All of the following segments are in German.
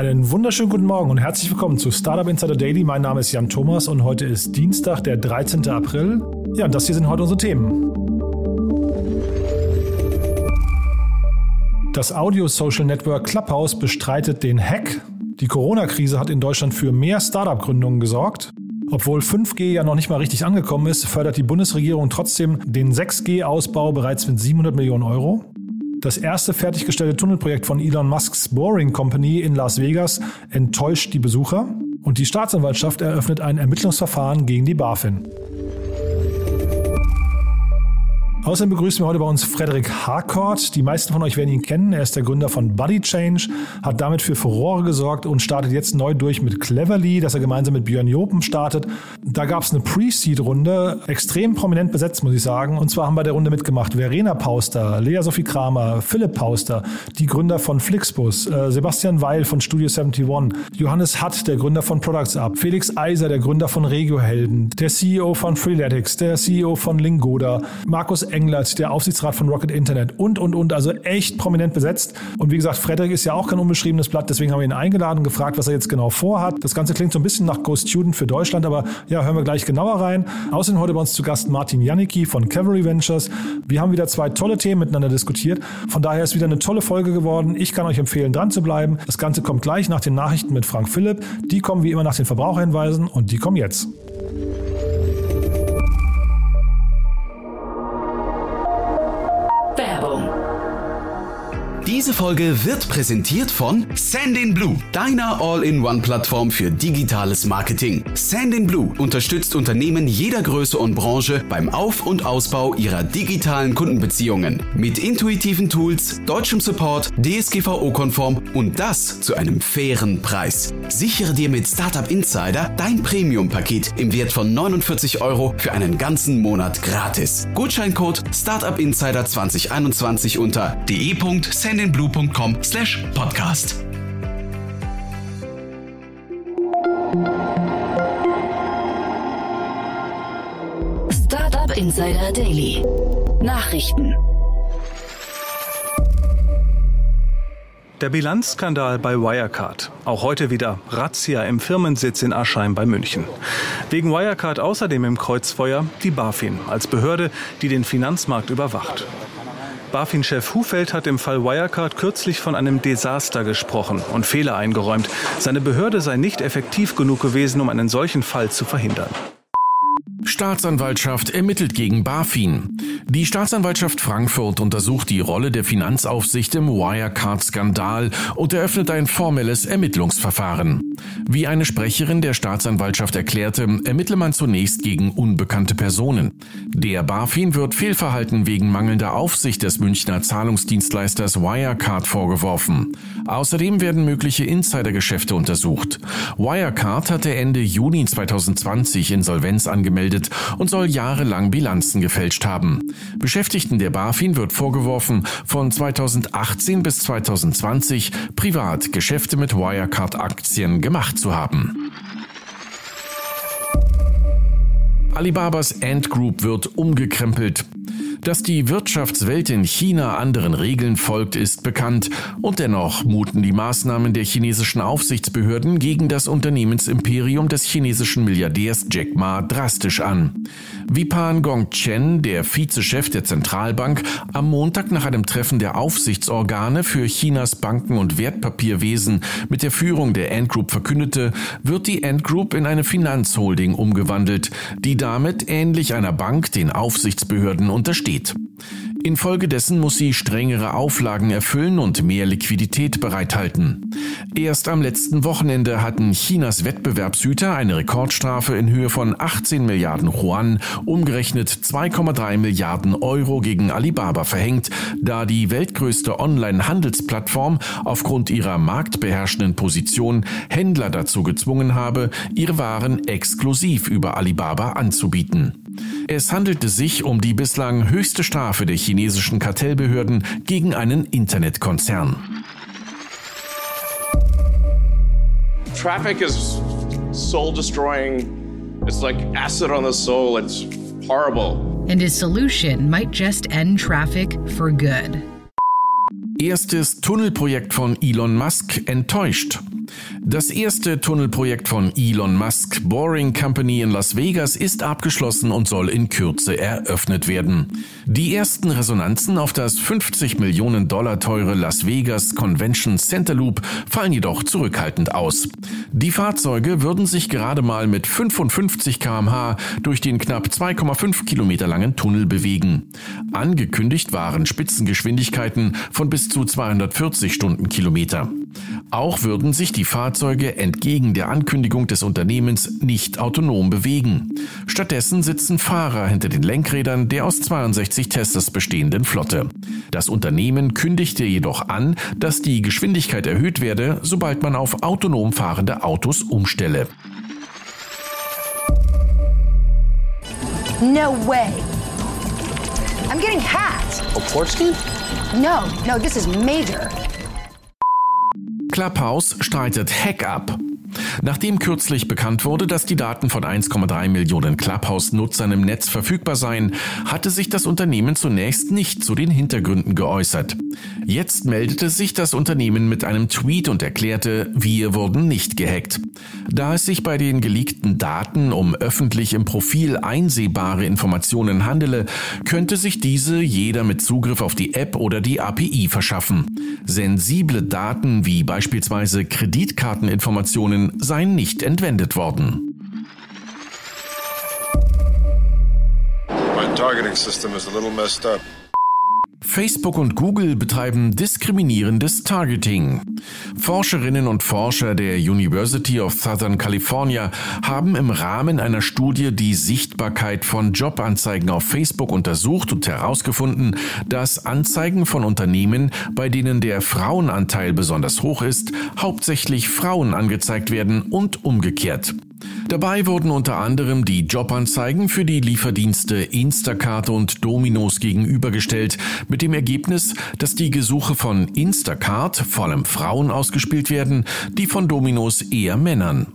Einen wunderschönen guten Morgen und herzlich willkommen zu Startup Insider Daily. Mein Name ist Jan Thomas und heute ist Dienstag, der 13. April. Ja, und das hier sind heute unsere Themen. Das Audio-Social Network Clubhouse bestreitet den Hack. Die Corona-Krise hat in Deutschland für mehr Startup-Gründungen gesorgt. Obwohl 5G ja noch nicht mal richtig angekommen ist, fördert die Bundesregierung trotzdem den 6G-Ausbau bereits mit 700 Millionen Euro. Das erste fertiggestellte Tunnelprojekt von Elon Musks Boring Company in Las Vegas enttäuscht die Besucher. Und die Staatsanwaltschaft eröffnet ein Ermittlungsverfahren gegen die BaFin. Außerdem begrüßen wir heute bei uns Frederik Harcourt. Die meisten von euch werden ihn kennen. Er ist der Gründer von Buddy Change, hat damit für Furore gesorgt und startet jetzt neu durch mit Cleverly, das er gemeinsam mit Björn Jopen startet. Da gab es eine Pre-Seed-Runde, extrem prominent besetzt, muss ich sagen. Und zwar haben bei der Runde mitgemacht Verena Pauster, Lea Sophie Kramer, Philipp Pauster, die Gründer von Flixbus, äh, Sebastian Weil von Studio 71, Johannes Hatt, der Gründer von Products Up, Felix Eiser, der Gründer von Regiohelden, der CEO von Freeletics, der CEO von Lingoda, Markus Englert, der Aufsichtsrat von Rocket Internet und, und, und. Also echt prominent besetzt. Und wie gesagt, Frederik ist ja auch kein unbeschriebenes Blatt, deswegen haben wir ihn eingeladen, gefragt, was er jetzt genau vorhat. Das Ganze klingt so ein bisschen nach Ghost Student für Deutschland, aber ja, hören wir gleich genauer rein. Außerdem heute bei uns zu Gast Martin Janicki von Cavalry Ventures. Wir haben wieder zwei tolle Themen miteinander diskutiert. Von daher ist wieder eine tolle Folge geworden. Ich kann euch empfehlen, dran zu bleiben. Das Ganze kommt gleich nach den Nachrichten mit Frank Philipp. Die kommen wie immer nach den Verbraucherhinweisen und die kommen jetzt. Diese Folge wird präsentiert von Sandinblue, deiner All-in-One-Plattform für digitales Marketing. Sandinblue unterstützt Unternehmen jeder Größe und Branche beim Auf- und Ausbau ihrer digitalen Kundenbeziehungen. Mit intuitiven Tools, deutschem Support, DSGVO-konform und das zu einem fairen Preis. Sichere dir mit Startup Insider dein Premium-Paket im Wert von 49 Euro für einen ganzen Monat gratis. Gutscheincode Startup Insider 2021 unter de.sandinblue sendinblue.com slash podcast. Startup Insider Daily. Nachrichten. Der Bilanzskandal bei Wirecard. Auch heute wieder Razzia im Firmensitz in Aschheim bei München. Wegen Wirecard außerdem im Kreuzfeuer die BaFin als Behörde, die den Finanzmarkt überwacht. BaFin-Chef Hufeld hat im Fall Wirecard kürzlich von einem Desaster gesprochen und Fehler eingeräumt. Seine Behörde sei nicht effektiv genug gewesen, um einen solchen Fall zu verhindern. Staatsanwaltschaft ermittelt gegen BaFin. Die Staatsanwaltschaft Frankfurt untersucht die Rolle der Finanzaufsicht im Wirecard-Skandal und eröffnet ein formelles Ermittlungsverfahren. Wie eine Sprecherin der Staatsanwaltschaft erklärte, ermittle man zunächst gegen unbekannte Personen. Der BaFin wird Fehlverhalten wegen mangelnder Aufsicht des Münchner Zahlungsdienstleisters Wirecard vorgeworfen. Außerdem werden mögliche Insidergeschäfte untersucht. Wirecard hatte Ende Juni 2020 Insolvenz angemeldet und soll jahrelang Bilanzen gefälscht haben. Beschäftigten der BaFin wird vorgeworfen, von 2018 bis 2020 privat Geschäfte mit Wirecard-Aktien gemacht zu haben. Alibabas Ant Group wird umgekrempelt. Dass die Wirtschaftswelt in China anderen Regeln folgt, ist bekannt und dennoch muten die Maßnahmen der chinesischen Aufsichtsbehörden gegen das Unternehmensimperium des chinesischen Milliardärs Jack Ma drastisch an. Wie Pan Gongchen, der Vizechef der Zentralbank, am Montag nach einem Treffen der Aufsichtsorgane für Chinas Banken- und Wertpapierwesen mit der Führung der Ant Group verkündete, wird die Ant Group in eine Finanzholding umgewandelt, die damit ähnlich einer Bank den Aufsichtsbehörden steht. Infolgedessen muss sie strengere Auflagen erfüllen und mehr Liquidität bereithalten. Erst am letzten Wochenende hatten Chinas Wettbewerbshüter eine Rekordstrafe in Höhe von 18 Milliarden Yuan, umgerechnet 2,3 Milliarden Euro gegen Alibaba verhängt, da die weltgrößte Online-Handelsplattform aufgrund ihrer marktbeherrschenden Position Händler dazu gezwungen habe, ihre Waren exklusiv über Alibaba anzubieten. Es handelte sich um die bislang höchste Strafe der chinesischen Kartellbehörden gegen einen Internetkonzern. Traffic is soul destroying. It's like acid on the soul. It's horrible. And his solution might just end traffic for good. Erstes Tunnelprojekt von Elon Musk enttäuscht. Das erste Tunnelprojekt von Elon Musk Boring Company in Las Vegas ist abgeschlossen und soll in Kürze eröffnet werden. Die ersten Resonanzen auf das 50 Millionen Dollar teure Las Vegas Convention Center Loop fallen jedoch zurückhaltend aus. Die Fahrzeuge würden sich gerade mal mit 55 kmh durch den knapp 2,5 Kilometer langen Tunnel bewegen. Angekündigt waren Spitzengeschwindigkeiten von bis zu 240 Stundenkilometer. Auch würden sich die Fahrzeuge entgegen der Ankündigung des Unternehmens nicht autonom bewegen. Stattdessen sitzen Fahrer hinter den Lenkrädern der aus 62 Teslas bestehenden Flotte. Das Unternehmen kündigte jedoch an, dass die Geschwindigkeit erhöht werde, sobald man auf autonom fahrende Autos umstelle. No way. I'm getting hacked. A game? No, no, this is major. Clubhouse streitet Hack ab. Nachdem kürzlich bekannt wurde, dass die Daten von 1,3 Millionen Clubhouse-Nutzern im Netz verfügbar seien, hatte sich das Unternehmen zunächst nicht zu den Hintergründen geäußert. Jetzt meldete sich das Unternehmen mit einem Tweet und erklärte, wir wurden nicht gehackt. Da es sich bei den geleakten Daten um öffentlich im Profil einsehbare Informationen handele, könnte sich diese jeder mit Zugriff auf die App oder die API verschaffen. Sensible Daten wie beispielsweise Kreditkarteninformationen seien nicht entwendet worden. My targeting system is a little messed. Facebook und Google betreiben diskriminierendes Targeting. Forscherinnen und Forscher der University of Southern California haben im Rahmen einer Studie die Sichtbarkeit von Jobanzeigen auf Facebook untersucht und herausgefunden, dass Anzeigen von Unternehmen, bei denen der Frauenanteil besonders hoch ist, hauptsächlich Frauen angezeigt werden und umgekehrt. Dabei wurden unter anderem die Jobanzeigen für die Lieferdienste Instacart und Domino's gegenübergestellt, mit dem Ergebnis, dass die Gesuche von Instacart vor allem Frauen ausgespielt werden, die von Domino's eher Männern.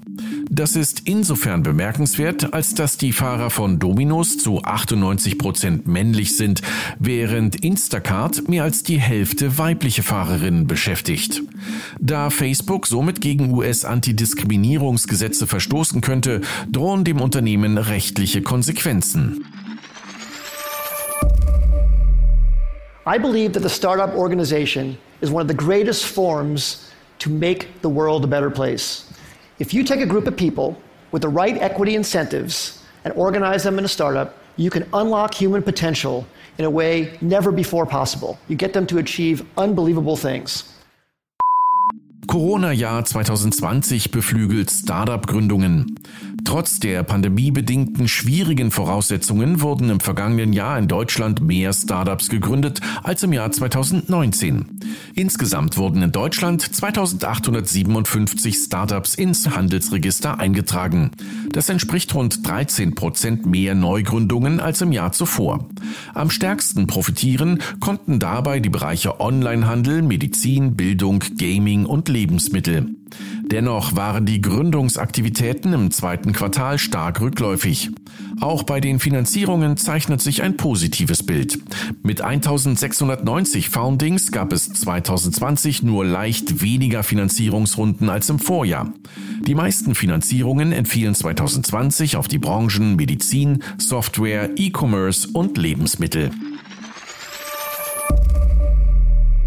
Das ist insofern bemerkenswert, als dass die Fahrer von Dominos zu 98 Prozent männlich sind, während Instacart mehr als die Hälfte weibliche Fahrerinnen beschäftigt. Da Facebook somit gegen US-Antidiskriminierungsgesetze verstoßen könnte, drohen dem Unternehmen rechtliche Konsequenzen. I believe that the startup organization is one of the greatest forms to make the world a better place. If you take a group of people with the right equity incentives and organize them in a startup, you can unlock human potential in a way never before possible. You get them to achieve unbelievable things. Corona-Jahr 2020 beflügelt Startup-Gründungen. Trotz der pandemiebedingten schwierigen Voraussetzungen wurden im vergangenen Jahr in Deutschland mehr Startups gegründet als im Jahr 2019. Insgesamt wurden in Deutschland 2857 Startups ins Handelsregister eingetragen. Das entspricht rund 13 Prozent mehr Neugründungen als im Jahr zuvor. Am stärksten profitieren konnten dabei die Bereiche Onlinehandel, Medizin, Bildung, Gaming und Lebensmittel. Dennoch waren die Gründungsaktivitäten im zweiten Quartal stark rückläufig. Auch bei den Finanzierungen zeichnet sich ein positives Bild. Mit 1690 Foundings gab es 2020 nur leicht weniger Finanzierungsrunden als im Vorjahr. Die meisten Finanzierungen entfielen 2020 auf die Branchen Medizin, Software, E-Commerce und Lebensmittel.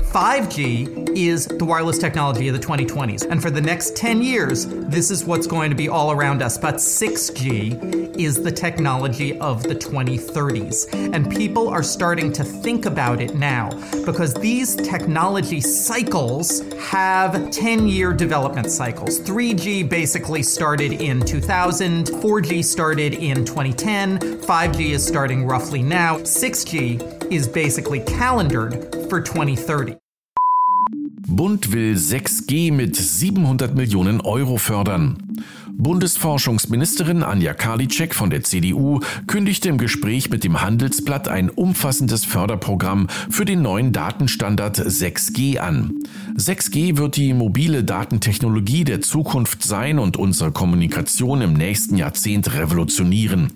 5G is the wireless technology of the 2020s. And for the next 10 years, this is what's going to be all around us. But 6G is the technology of the 2030s. And people are starting to think about it now because these technology cycles have 10 year development cycles. 3G basically started in 2000, 4G started in 2010, 5G is starting roughly now, 6G is basically calendared for 2030. Bund will 6G mit 700 Millionen Euro fördern. Bundesforschungsministerin Anja Karliczek von der CDU kündigte im Gespräch mit dem Handelsblatt ein umfassendes Förderprogramm für den neuen Datenstandard 6G an. 6G wird die mobile Datentechnologie der Zukunft sein und unsere Kommunikation im nächsten Jahrzehnt revolutionieren.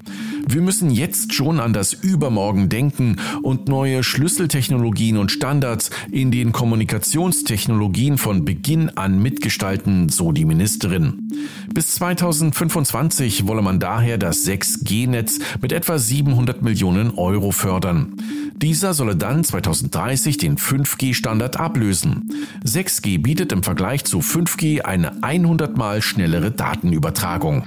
Wir müssen jetzt schon an das Übermorgen denken und neue Schlüsseltechnologien und Standards in den Kommunikationstechnologien von Beginn an mitgestalten, so die Ministerin. Bis 2025 wolle man daher das 6G-Netz mit etwa 700 Millionen Euro fördern. Dieser solle dann 2030 den 5G-Standard ablösen. 6G bietet im Vergleich zu 5G eine 100 mal schnellere Datenübertragung.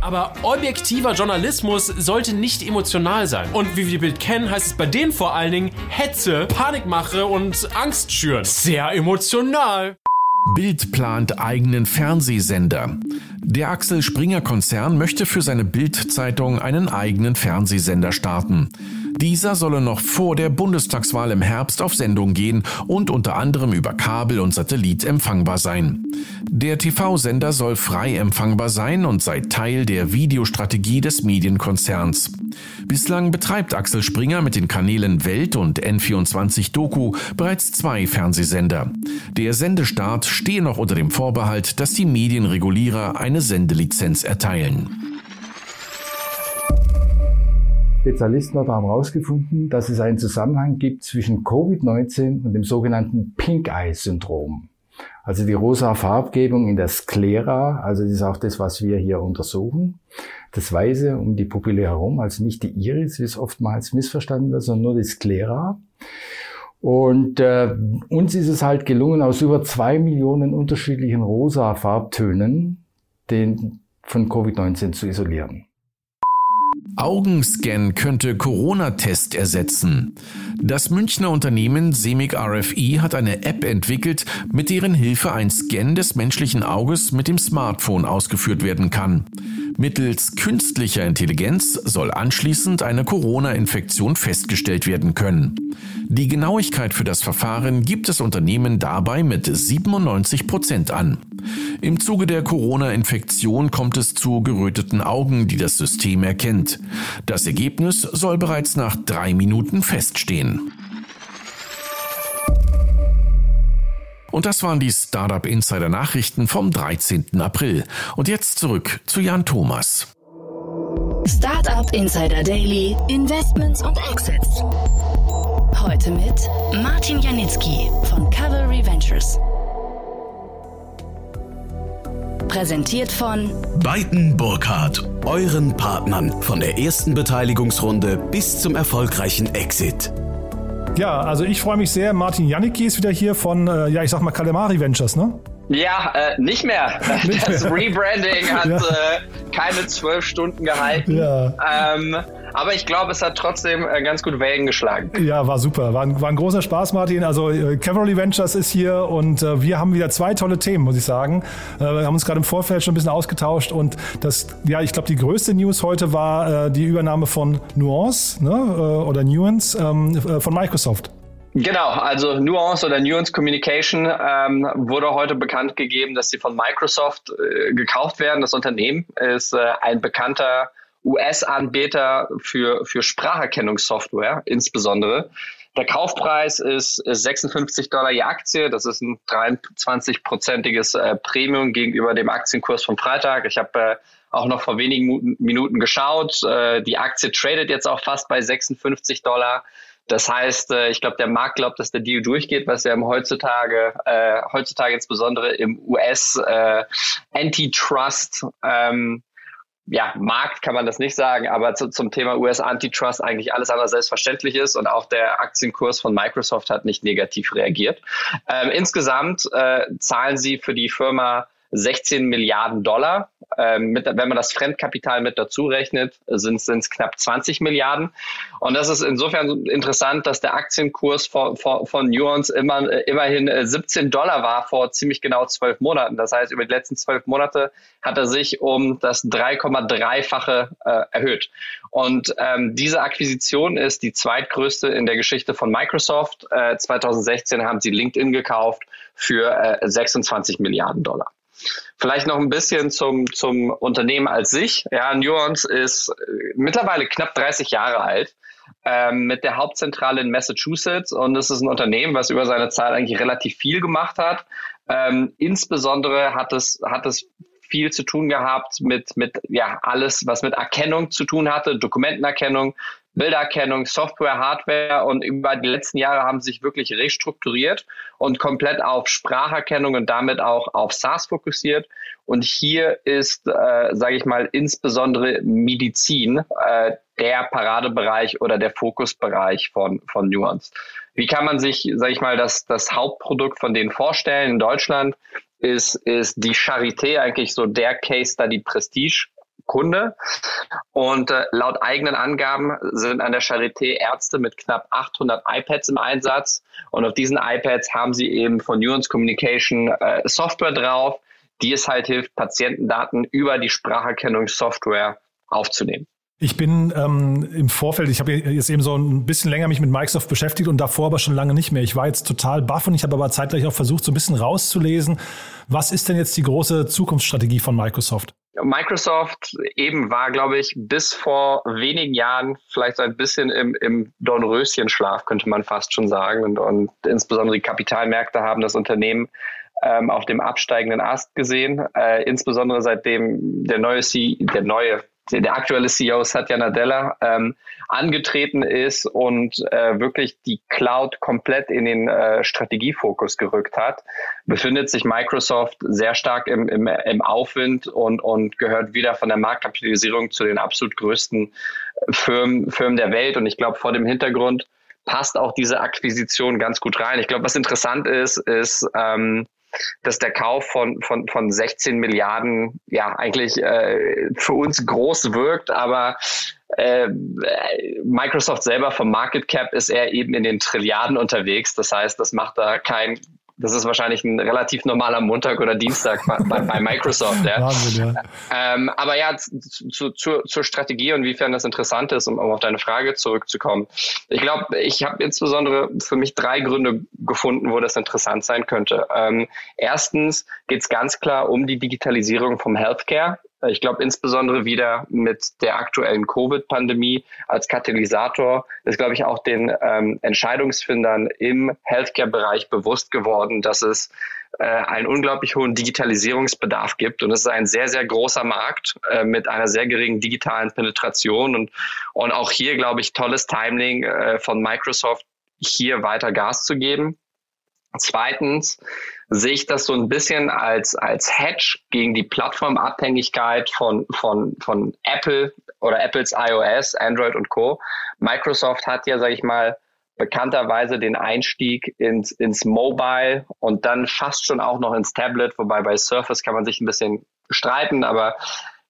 Aber objektiver Journalismus sollte nicht emotional sein. Und wie wir Bild kennen, heißt es bei denen vor allen Dingen Hetze, Panikmache und Angst schüren. Sehr emotional. Bild plant eigenen Fernsehsender. Der Axel Springer Konzern möchte für seine Bild-Zeitung einen eigenen Fernsehsender starten. Dieser solle noch vor der Bundestagswahl im Herbst auf Sendung gehen und unter anderem über Kabel und Satellit empfangbar sein. Der TV-Sender soll frei empfangbar sein und sei Teil der Videostrategie des Medienkonzerns. Bislang betreibt Axel Springer mit den Kanälen Welt und N24 Doku bereits zwei Fernsehsender. Der Sendestart stehe noch unter dem Vorbehalt, dass die Medienregulierer eine Sendelizenz erteilen. Spezialisten haben herausgefunden, dass es einen Zusammenhang gibt zwischen Covid-19 und dem sogenannten Pink Eye Syndrom. Also die rosa Farbgebung in der Sklera, also das ist auch das, was wir hier untersuchen. Das Weiße um die Pupille herum, also nicht die Iris, wie es oftmals missverstanden wird, sondern nur die Sklera. Und äh, uns ist es halt gelungen, aus über zwei Millionen unterschiedlichen rosa Farbtönen den von Covid-19 zu isolieren. Augenscan könnte Corona-Test ersetzen. Das Münchner Unternehmen Semig RFI hat eine App entwickelt, mit deren Hilfe ein Scan des menschlichen Auges mit dem Smartphone ausgeführt werden kann. Mittels künstlicher Intelligenz soll anschließend eine Corona-Infektion festgestellt werden können. Die Genauigkeit für das Verfahren gibt das Unternehmen dabei mit 97 Prozent an. Im Zuge der Corona-Infektion kommt es zu geröteten Augen, die das System erkennt. Das Ergebnis soll bereits nach drei Minuten feststehen. Und das waren die Startup Insider Nachrichten vom 13. April. Und jetzt zurück zu Jan Thomas. Startup Insider Daily, Investments und Exits. Heute mit Martin Janicki von Cavalry Ventures. Präsentiert von Beiten Burkhardt, euren Partnern von der ersten Beteiligungsrunde bis zum erfolgreichen Exit. Ja, also ich freue mich sehr. Martin Janicki ist wieder hier von, äh, ja, ich sag mal Calamari Ventures, ne? Ja, äh, nicht mehr. Nicht das mehr. Rebranding hat ja. äh, keine zwölf Stunden gehalten. Ja. Ähm, aber ich glaube, es hat trotzdem äh, ganz gut Wellen geschlagen. Ja, war super. War ein, war ein großer Spaß, Martin. Also äh, Cavalry Ventures ist hier und äh, wir haben wieder zwei tolle Themen, muss ich sagen. Äh, wir haben uns gerade im Vorfeld schon ein bisschen ausgetauscht und das, ja, ich glaube, die größte News heute war äh, die Übernahme von Nuance ne, äh, oder Nuance ähm, von Microsoft. Genau, also Nuance oder Nuance Communication ähm, wurde heute bekannt gegeben, dass sie von Microsoft äh, gekauft werden. Das Unternehmen ist äh, ein bekannter US-Anbieter für, für Spracherkennungssoftware insbesondere. Der Kaufpreis ist 56 Dollar je Aktie. Das ist ein 23-prozentiges äh, Premium gegenüber dem Aktienkurs vom Freitag. Ich habe äh, auch noch vor wenigen Minuten geschaut. Äh, die Aktie tradet jetzt auch fast bei 56 Dollar. Das heißt, äh, ich glaube, der Markt glaubt, dass der Deal durchgeht, was ja heutzutage, äh, heutzutage insbesondere im US äh, Antitrust ähm, ja, Markt kann man das nicht sagen, aber zu, zum Thema US-Antitrust eigentlich alles andere selbstverständlich ist und auch der Aktienkurs von Microsoft hat nicht negativ reagiert. Ähm, insgesamt äh, zahlen sie für die Firma 16 Milliarden Dollar. Ähm, mit, wenn man das Fremdkapital mit dazu rechnet, sind es knapp 20 Milliarden. Und das ist insofern interessant, dass der Aktienkurs von, von, von Nuance immer, immerhin 17 äh, Dollar war vor ziemlich genau zwölf Monaten. Das heißt, über die letzten zwölf Monate hat er sich um das 3,3-fache äh, erhöht. Und ähm, diese Akquisition ist die zweitgrößte in der Geschichte von Microsoft. Äh, 2016 haben sie LinkedIn gekauft für äh, 26 Milliarden Dollar. Vielleicht noch ein bisschen zum, zum Unternehmen als sich. Ja, Nuance ist äh, mittlerweile knapp 30 Jahre alt ähm, mit der Hauptzentrale in Massachusetts und es ist ein Unternehmen, was über seine Zeit eigentlich relativ viel gemacht hat. Ähm, insbesondere hat es, hat es viel zu tun gehabt mit, mit ja, alles, was mit Erkennung zu tun hatte, Dokumentenerkennung, Bilderkennung, Software, Hardware und über die letzten Jahre haben sich wirklich restrukturiert und komplett auf Spracherkennung und damit auch auf SaaS fokussiert. Und hier ist, äh, sage ich mal, insbesondere Medizin äh, der Paradebereich oder der Fokusbereich von, von Nuance. Wie kann man sich, sage ich mal, das, das Hauptprodukt von denen vorstellen in Deutschland? Ist, ist die Charité eigentlich so der Case Study Prestige Kunde. Und äh, laut eigenen Angaben sind an der Charité Ärzte mit knapp 800 iPads im Einsatz. Und auf diesen iPads haben sie eben von Nuance Communication äh, Software drauf, die es halt hilft, Patientendaten über die Spracherkennungssoftware aufzunehmen. Ich bin ähm, im Vorfeld, ich habe jetzt eben so ein bisschen länger mich mit Microsoft beschäftigt und davor aber schon lange nicht mehr. Ich war jetzt total baff und ich habe aber zeitgleich auch versucht, so ein bisschen rauszulesen. Was ist denn jetzt die große Zukunftsstrategie von Microsoft? Microsoft eben war, glaube ich, bis vor wenigen Jahren vielleicht so ein bisschen im, im Dornröschenschlaf, könnte man fast schon sagen. Und, und insbesondere die Kapitalmärkte haben das Unternehmen ähm, auf dem absteigenden Ast gesehen, äh, insbesondere seitdem der neue, C der neue der aktuelle CEO Satya Nadella ähm, angetreten ist und äh, wirklich die Cloud komplett in den äh, Strategiefokus gerückt hat, befindet sich Microsoft sehr stark im, im, im Aufwind und, und gehört wieder von der Marktkapitalisierung zu den absolut größten Firmen, Firmen der Welt. Und ich glaube, vor dem Hintergrund passt auch diese Akquisition ganz gut rein. Ich glaube, was interessant ist, ist, ähm, dass der Kauf von, von, von 16 Milliarden ja eigentlich äh, für uns groß wirkt, aber äh, Microsoft selber vom Market Cap ist er eben in den Trilliarden unterwegs. Das heißt, das macht da kein das ist wahrscheinlich ein relativ normaler Montag oder Dienstag bei, bei Microsoft. Ja. Wahnsinn, ja. Ähm, aber ja, zu, zu, zur Strategie und inwiefern das interessant ist, um, um auf deine Frage zurückzukommen. Ich glaube, ich habe insbesondere für mich drei Gründe gefunden, wo das interessant sein könnte. Ähm, erstens geht es ganz klar um die Digitalisierung vom Healthcare. Ich glaube, insbesondere wieder mit der aktuellen Covid-Pandemie als Katalysator ist, glaube ich, auch den ähm, Entscheidungsfindern im Healthcare-Bereich bewusst geworden, dass es äh, einen unglaublich hohen Digitalisierungsbedarf gibt. Und es ist ein sehr, sehr großer Markt äh, mit einer sehr geringen digitalen Penetration. Und, und auch hier, glaube ich, tolles Timing äh, von Microsoft, hier weiter Gas zu geben. Zweitens sehe ich das so ein bisschen als, als Hedge gegen die Plattformabhängigkeit von, von, von Apple oder Apples iOS, Android und Co. Microsoft hat ja, sage ich mal, bekannterweise den Einstieg ins, ins Mobile und dann fast schon auch noch ins Tablet, wobei bei Surface kann man sich ein bisschen streiten, aber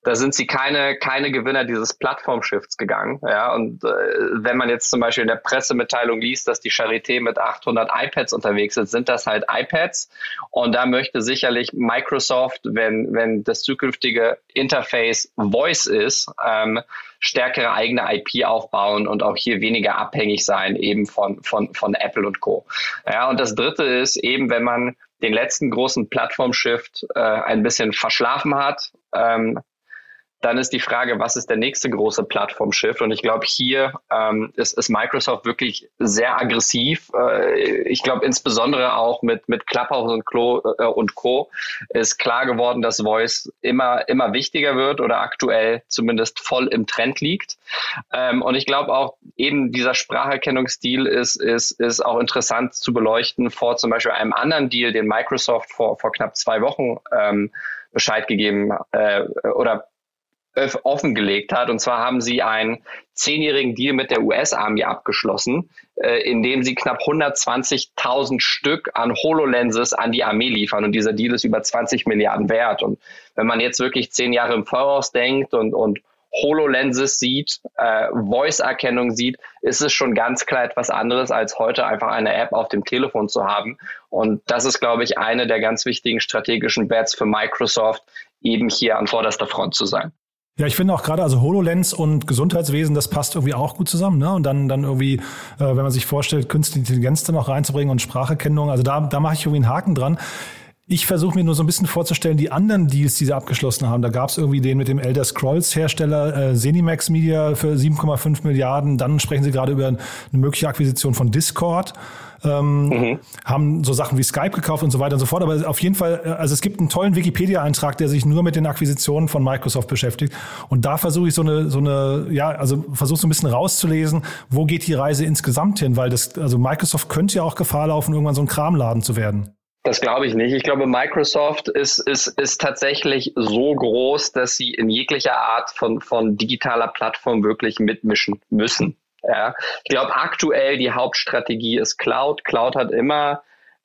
da sind sie keine, keine Gewinner dieses Plattformshifts gegangen. Ja, und äh, wenn man jetzt zum Beispiel in der Pressemitteilung liest, dass die Charité mit 800 iPads unterwegs ist, sind das halt iPads. Und da möchte sicherlich Microsoft, wenn, wenn das zukünftige Interface Voice ist, ähm, stärkere eigene IP aufbauen und auch hier weniger abhängig sein eben von, von, von Apple und Co. Ja, und das dritte ist eben, wenn man den letzten großen Plattform-Shift äh, ein bisschen verschlafen hat, ähm, dann ist die Frage, was ist der nächste große Plattform-Shift? Und ich glaube, hier ähm, ist, ist Microsoft wirklich sehr aggressiv. Äh, ich glaube, insbesondere auch mit, mit Clubhouse und, Klo, äh, und Co. ist klar geworden, dass Voice immer, immer wichtiger wird oder aktuell zumindest voll im Trend liegt. Ähm, und ich glaube auch eben dieser Spracherkennungsstil ist, ist, ist auch interessant zu beleuchten vor zum Beispiel einem anderen Deal, den Microsoft vor, vor knapp zwei Wochen ähm, Bescheid gegeben äh, oder offengelegt hat. Und zwar haben sie einen zehnjährigen Deal mit der US-Army abgeschlossen, äh, in dem sie knapp 120.000 Stück an HoloLenses an die Armee liefern. Und dieser Deal ist über 20 Milliarden wert. Und wenn man jetzt wirklich zehn Jahre im Voraus denkt und, und HoloLenses sieht, äh, Voice-Erkennung sieht, ist es schon ganz klar etwas anderes, als heute einfach eine App auf dem Telefon zu haben. Und das ist, glaube ich, eine der ganz wichtigen strategischen Bets für Microsoft, eben hier an vorderster Front zu sein. Ja, ich finde auch gerade, also HoloLens und Gesundheitswesen, das passt irgendwie auch gut zusammen. Ne? Und dann, dann irgendwie, äh, wenn man sich vorstellt, künstliche Intelligenz dann noch reinzubringen und Spracherkennung, also da, da mache ich irgendwie einen Haken dran. Ich versuche mir nur so ein bisschen vorzustellen, die anderen Deals, die sie abgeschlossen haben. Da gab es irgendwie den mit dem Elder Scrolls Hersteller äh, Zenimax Media für 7,5 Milliarden. Dann sprechen sie gerade über eine mögliche Akquisition von Discord. Ähm, mhm. haben so Sachen wie Skype gekauft und so weiter und so fort. Aber auf jeden Fall, äh, also es gibt einen tollen Wikipedia-Eintrag, der sich nur mit den Akquisitionen von Microsoft beschäftigt. Und da versuche ich so eine, so eine, ja, also versuche so ein bisschen rauszulesen, wo geht die Reise insgesamt hin, weil das, also Microsoft könnte ja auch Gefahr laufen, irgendwann so ein Kramladen zu werden. Das glaube ich nicht. Ich glaube, Microsoft ist, ist, ist tatsächlich so groß, dass sie in jeglicher Art von, von digitaler Plattform wirklich mitmischen müssen. Ja. Ich glaube, aktuell die Hauptstrategie ist Cloud. Cloud hat immer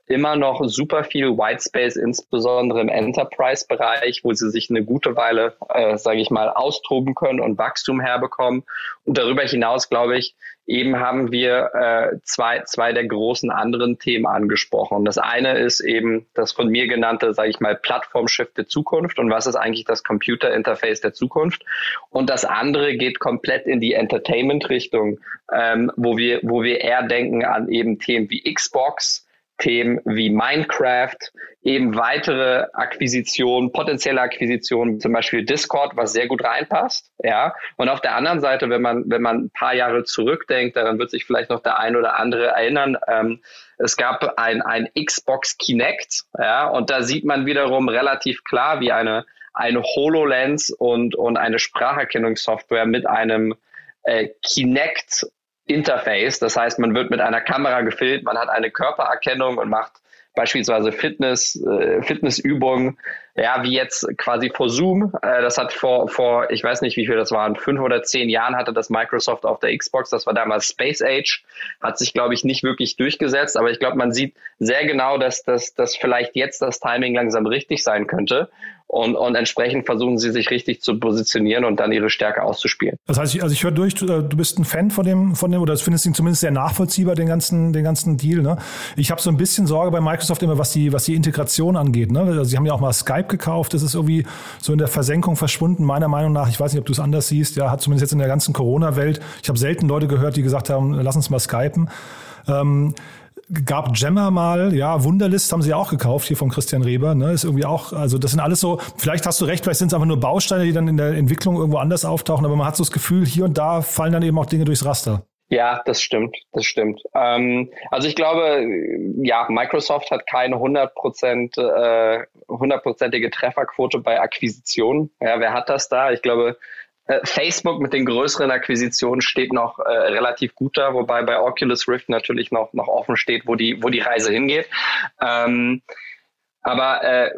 immer noch super viel Whitespace, insbesondere im Enterprise-Bereich, wo sie sich eine gute Weile, äh, sage ich mal, austoben können und Wachstum herbekommen. Und darüber hinaus, glaube ich, eben haben wir äh, zwei, zwei der großen anderen Themen angesprochen. Das eine ist eben das von mir genannte, sage ich mal, Plattformshift der Zukunft und was ist eigentlich das Computer-Interface der Zukunft. Und das andere geht komplett in die Entertainment-Richtung, ähm, wo wir, wo wir eher denken an eben Themen wie Xbox, Themen wie Minecraft, eben weitere Akquisitionen, potenzielle Akquisitionen, zum Beispiel Discord, was sehr gut reinpasst, ja. Und auf der anderen Seite, wenn man, wenn man ein paar Jahre zurückdenkt, dann wird sich vielleicht noch der ein oder andere erinnern, ähm, es gab ein, ein Xbox Kinect, ja, und da sieht man wiederum relativ klar, wie eine, eine HoloLens und, und eine Spracherkennungssoftware mit einem äh, Kinect Interface. Das heißt, man wird mit einer Kamera gefilmt, man hat eine Körpererkennung und macht beispielsweise Fitness, äh, Fitnessübungen, ja, wie jetzt quasi vor Zoom. Äh, das hat vor, vor, ich weiß nicht, wie viel das waren, fünf oder zehn Jahren hatte das Microsoft auf der Xbox. Das war damals Space Age. Hat sich, glaube ich, nicht wirklich durchgesetzt. Aber ich glaube, man sieht sehr genau, dass, dass, dass vielleicht jetzt das Timing langsam richtig sein könnte. Und, und entsprechend versuchen sie sich richtig zu positionieren und dann ihre Stärke auszuspielen. Das heißt, ich, also ich höre durch, du, du bist ein Fan von dem, von dem, oder findest ihn zumindest sehr nachvollziehbar, den ganzen, den ganzen Deal. Ne? Ich habe so ein bisschen Sorge bei Microsoft immer, was die, was die Integration angeht. Ne? Also sie haben ja auch mal Skype gekauft, das ist irgendwie so in der Versenkung verschwunden, meiner Meinung nach. Ich weiß nicht, ob du es anders siehst, ja, hat zumindest jetzt in der ganzen Corona-Welt. Ich habe selten Leute gehört, die gesagt haben, lass uns mal skypen. Ähm, gab Gemma mal, ja, Wunderlist haben sie ja auch gekauft, hier von Christian Reber, ne, ist irgendwie auch, also das sind alles so, vielleicht hast du recht, vielleicht sind es einfach nur Bausteine, die dann in der Entwicklung irgendwo anders auftauchen, aber man hat so das Gefühl, hier und da fallen dann eben auch Dinge durchs Raster. Ja, das stimmt, das stimmt. Ähm, also ich glaube, ja, Microsoft hat keine 100%, äh, hundertprozentige Trefferquote bei Akquisitionen. Ja, wer hat das da? Ich glaube, Facebook mit den größeren Akquisitionen steht noch äh, relativ gut da, wobei bei Oculus Rift natürlich noch, noch offen steht, wo die, wo die Reise hingeht. Ähm, aber äh,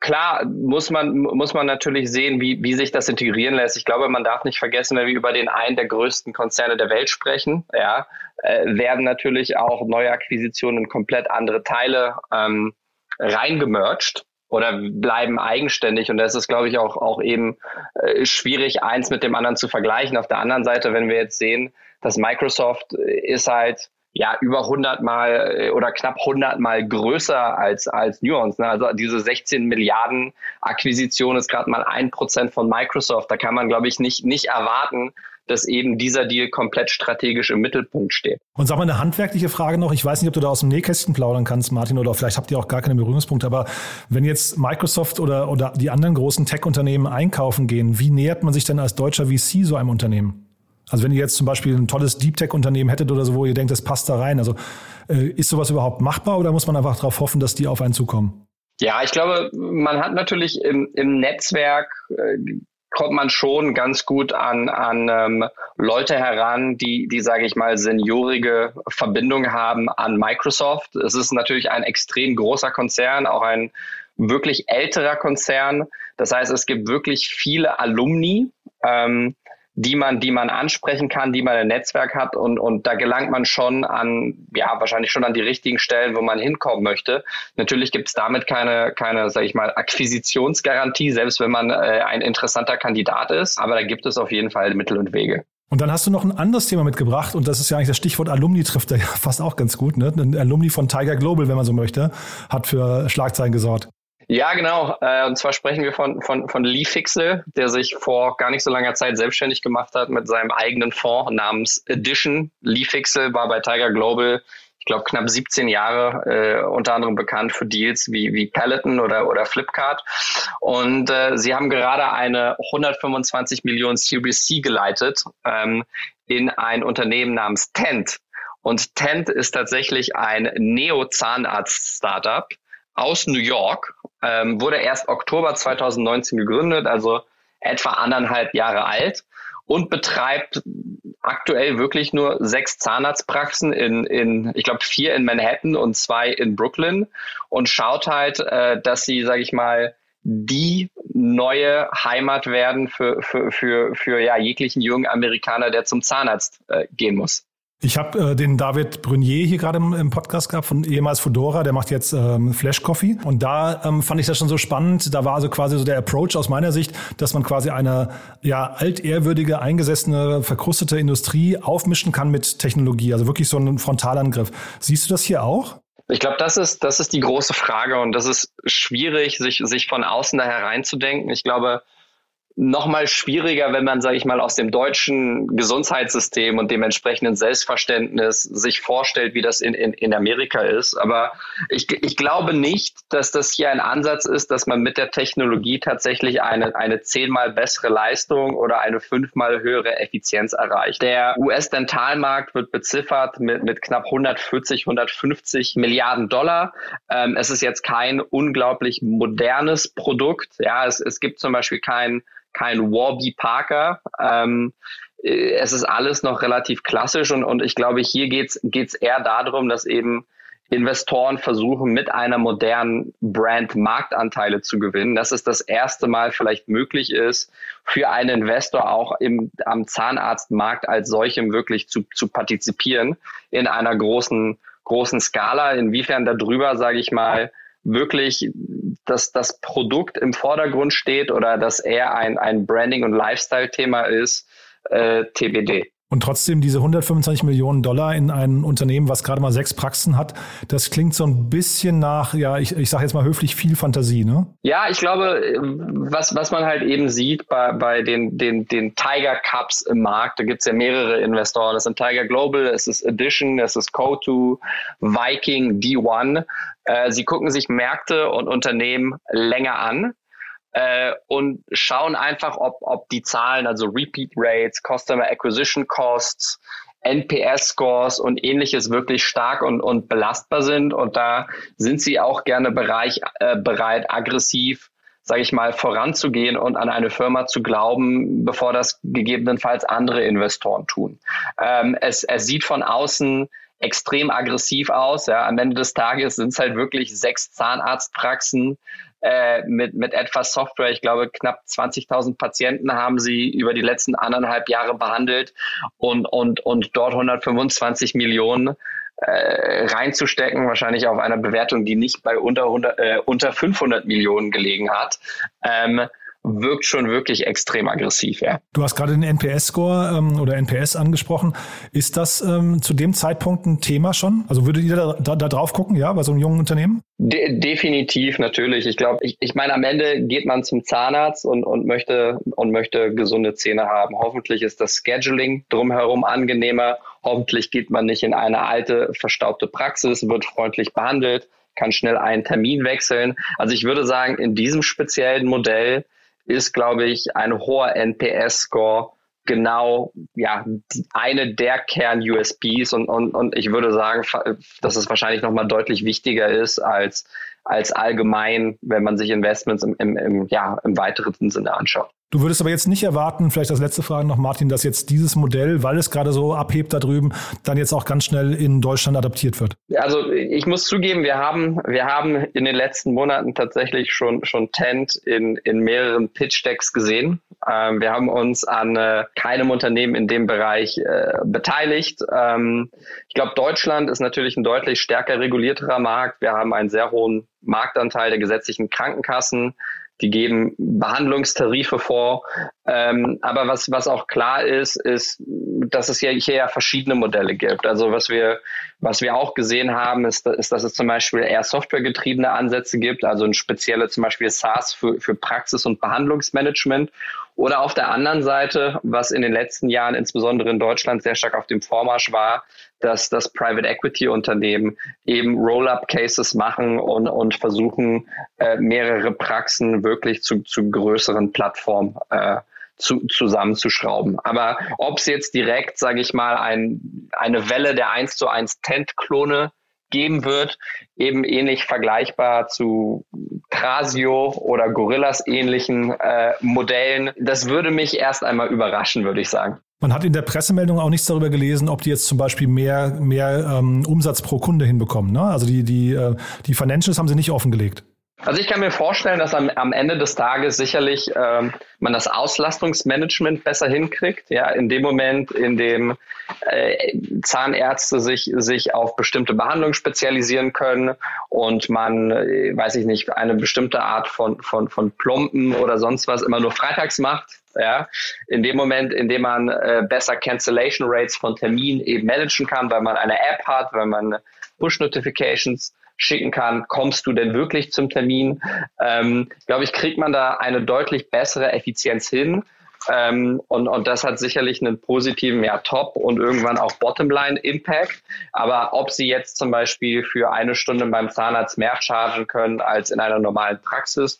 klar muss man, muss man natürlich sehen, wie, wie sich das integrieren lässt. Ich glaube, man darf nicht vergessen, wenn wir über den einen der größten Konzerne der Welt sprechen, ja, äh, werden natürlich auch neue Akquisitionen in komplett andere Teile ähm, reingemerged oder bleiben eigenständig. Und das ist, glaube ich, auch, auch eben äh, schwierig, eins mit dem anderen zu vergleichen. Auf der anderen Seite, wenn wir jetzt sehen, dass Microsoft ist halt ja über 100 mal äh, oder knapp 100 mal größer als als Nuance. Ne? Also diese 16 Milliarden Akquisition ist gerade mal ein Prozent von Microsoft. Da kann man glaube ich nicht nicht erwarten, dass eben dieser Deal komplett strategisch im Mittelpunkt steht. Und sag mal eine handwerkliche Frage noch. Ich weiß nicht, ob du da aus dem Nähkästchen plaudern kannst, Martin, oder vielleicht habt ihr auch gar keine Berührungspunkte. Aber wenn jetzt Microsoft oder, oder die anderen großen Tech-Unternehmen einkaufen gehen, wie nähert man sich denn als deutscher VC so einem Unternehmen? Also wenn ihr jetzt zum Beispiel ein tolles Deep Tech-Unternehmen hättet oder so, wo ihr denkt, das passt da rein. Also äh, ist sowas überhaupt machbar oder muss man einfach darauf hoffen, dass die auf einen zukommen? Ja, ich glaube, man hat natürlich im, im Netzwerk äh, kommt man schon ganz gut an, an ähm, Leute heran, die, die sage ich mal, seniorige Verbindung haben an Microsoft. Es ist natürlich ein extrem großer Konzern, auch ein wirklich älterer Konzern. Das heißt, es gibt wirklich viele Alumni. Ähm, die man, die man ansprechen kann, die man im Netzwerk hat und, und da gelangt man schon an, ja, wahrscheinlich schon an die richtigen Stellen, wo man hinkommen möchte. Natürlich gibt es damit keine, keine, sag ich mal, Akquisitionsgarantie, selbst wenn man äh, ein interessanter Kandidat ist, aber da gibt es auf jeden Fall Mittel und Wege. Und dann hast du noch ein anderes Thema mitgebracht und das ist ja eigentlich das Stichwort Alumni trifft da ja fast auch ganz gut. Ne? Ein Alumni von Tiger Global, wenn man so möchte, hat für Schlagzeilen gesorgt. Ja, genau. Äh, und zwar sprechen wir von, von, von Lee Fixel, der sich vor gar nicht so langer Zeit selbstständig gemacht hat mit seinem eigenen Fonds namens Edition. Lee Fixel war bei Tiger Global ich glaube, knapp 17 Jahre, äh, unter anderem bekannt für Deals wie, wie Peloton oder, oder Flipkart. Und äh, sie haben gerade eine 125 Millionen Series C geleitet ähm, in ein Unternehmen namens Tent. Und Tent ist tatsächlich ein Neo-Zahnarzt-Startup aus New York, ähm, wurde erst Oktober 2019 gegründet, also etwa anderthalb Jahre alt und betreibt aktuell wirklich nur sechs Zahnarztpraxen in, in ich glaube, vier in Manhattan und zwei in Brooklyn und schaut halt, äh, dass sie, sage ich mal, die neue Heimat werden für, für, für, für ja, jeglichen jungen Amerikaner, der zum Zahnarzt äh, gehen muss. Ich habe äh, den David Brunier hier gerade im, im, Podcast gehabt von ehemals Fedora, der macht jetzt ähm, Flash Coffee und da ähm, fand ich das schon so spannend. Da war also quasi so der Approach aus meiner Sicht, dass man quasi eine ja altehrwürdige, eingesessene, verkrustete Industrie aufmischen kann mit Technologie, also wirklich so ein Frontalangriff. Siehst du das hier auch? Ich glaube, das ist, das ist die große Frage und das ist schwierig, sich, sich von außen da hereinzudenken. Ich glaube, noch mal schwieriger, wenn man, sage ich mal, aus dem deutschen Gesundheitssystem und dem entsprechenden Selbstverständnis sich vorstellt, wie das in, in, in Amerika ist. Aber ich, ich glaube nicht, dass das hier ein Ansatz ist, dass man mit der Technologie tatsächlich eine, eine zehnmal bessere Leistung oder eine fünfmal höhere Effizienz erreicht. Der US-Dentalmarkt wird beziffert mit, mit knapp 140, 150 Milliarden Dollar. Ähm, es ist jetzt kein unglaublich modernes Produkt. Ja, es, es gibt zum Beispiel kein kein Warby Parker. Ähm, äh, es ist alles noch relativ klassisch und, und ich glaube, hier geht's geht's eher darum, dass eben Investoren versuchen, mit einer modernen Brand Marktanteile zu gewinnen, dass es das erste Mal vielleicht möglich ist, für einen Investor auch im, am Zahnarztmarkt als solchem wirklich zu, zu partizipieren in einer großen, großen Skala. Inwiefern darüber, sage ich mal, wirklich dass das Produkt im Vordergrund steht oder dass er ein, ein Branding- und Lifestyle-Thema ist, äh, TBD. Und trotzdem diese 125 Millionen Dollar in ein Unternehmen, was gerade mal sechs Praxen hat, das klingt so ein bisschen nach, ja, ich, ich sage jetzt mal höflich viel Fantasie, ne? Ja, ich glaube, was, was man halt eben sieht bei, bei den, den, den Tiger Cups im Markt, da gibt's ja mehrere Investoren. Das sind Tiger Global, es ist Edition, es ist Co2, Viking, D1. Äh, sie gucken sich Märkte und Unternehmen länger an äh, und schauen einfach, ob, ob die Zahlen, also Repeat Rates, Customer Acquisition Costs, NPS-Scores und ähnliches wirklich stark und, und belastbar sind. Und da sind sie auch gerne Bereich, äh, bereit, aggressiv, sage ich mal, voranzugehen und an eine Firma zu glauben, bevor das gegebenenfalls andere Investoren tun. Ähm, es, es sieht von außen extrem aggressiv aus. Ja. Am Ende des Tages sind es halt wirklich sechs Zahnarztpraxen äh, mit, mit etwas Software. Ich glaube, knapp 20.000 Patienten haben sie über die letzten anderthalb Jahre behandelt und, und, und dort 125 Millionen äh, reinzustecken, wahrscheinlich auf einer Bewertung, die nicht bei unter, 100, äh, unter 500 Millionen gelegen hat. Ähm, wirkt schon wirklich extrem aggressiv. Ja. Du hast gerade den NPS-Score ähm, oder NPS angesprochen. Ist das ähm, zu dem Zeitpunkt ein Thema schon? Also würdet ihr da, da, da drauf gucken, ja, bei so einem jungen Unternehmen? De definitiv, natürlich. Ich glaube, ich, ich meine, am Ende geht man zum Zahnarzt und, und, möchte, und möchte gesunde Zähne haben. Hoffentlich ist das Scheduling drumherum angenehmer. Hoffentlich geht man nicht in eine alte, verstaubte Praxis, wird freundlich behandelt, kann schnell einen Termin wechseln. Also ich würde sagen, in diesem speziellen Modell ist, glaube ich, ein hoher NPS-Score genau ja eine der Kern-USPs und, und, und ich würde sagen, dass es wahrscheinlich nochmal deutlich wichtiger ist als, als allgemein, wenn man sich Investments im, im, im, ja, im weiteren Sinne anschaut. Du würdest aber jetzt nicht erwarten, vielleicht als letzte Frage noch, Martin, dass jetzt dieses Modell, weil es gerade so abhebt da drüben, dann jetzt auch ganz schnell in Deutschland adaptiert wird. Also ich muss zugeben, wir haben, wir haben in den letzten Monaten tatsächlich schon, schon Tent in, in mehreren Pitch-Decks gesehen. Ähm, wir haben uns an äh, keinem Unternehmen in dem Bereich äh, beteiligt. Ähm, ich glaube, Deutschland ist natürlich ein deutlich stärker regulierterer Markt. Wir haben einen sehr hohen Marktanteil der gesetzlichen Krankenkassen die geben Behandlungstarife vor. Ähm, aber was, was auch klar ist, ist, dass es ja hier ja verschiedene Modelle gibt. Also was wir, was wir auch gesehen haben, ist, ist dass es zum Beispiel eher softwaregetriebene Ansätze gibt, also ein spezielle zum Beispiel SaaS für, für Praxis- und Behandlungsmanagement Oder auf der anderen Seite, was in den letzten Jahren insbesondere in Deutschland sehr stark auf dem Vormarsch war, dass das Private Equity Unternehmen eben Roll-up-Cases machen und, und versuchen, äh, mehrere Praxen wirklich zu, zu größeren Plattformen äh, zu, zusammenzuschrauben. Aber ob es jetzt direkt, sage ich mal, ein, eine Welle der 1 zu 1 Tent-Klone geben wird, eben ähnlich vergleichbar zu Trasio oder Gorillas ähnlichen äh, Modellen. Das würde mich erst einmal überraschen, würde ich sagen. Man hat in der Pressemeldung auch nichts darüber gelesen, ob die jetzt zum Beispiel mehr, mehr ähm, Umsatz pro Kunde hinbekommen. Ne? Also die, die, äh, die Financials haben sie nicht offengelegt. Also ich kann mir vorstellen, dass am, am Ende des Tages sicherlich ähm, man das Auslastungsmanagement besser hinkriegt. Ja, in dem Moment, in dem äh, Zahnärzte sich sich auf bestimmte Behandlungen spezialisieren können und man, äh, weiß ich nicht, eine bestimmte Art von von von Plomben oder sonst was immer nur freitags macht. Ja, in dem Moment, in dem man äh, besser Cancellation Rates von Terminen eben managen kann, weil man eine App hat, weil man Push Notifications schicken kann, kommst du denn wirklich zum Termin? Ähm, glaube ich, kriegt man da eine deutlich bessere Effizienz hin. Ähm, und, und das hat sicherlich einen positiven, ja, Top- und irgendwann auch Bottomline-Impact. Aber ob sie jetzt zum Beispiel für eine Stunde beim Zahnarzt mehr chargen können als in einer normalen Praxis,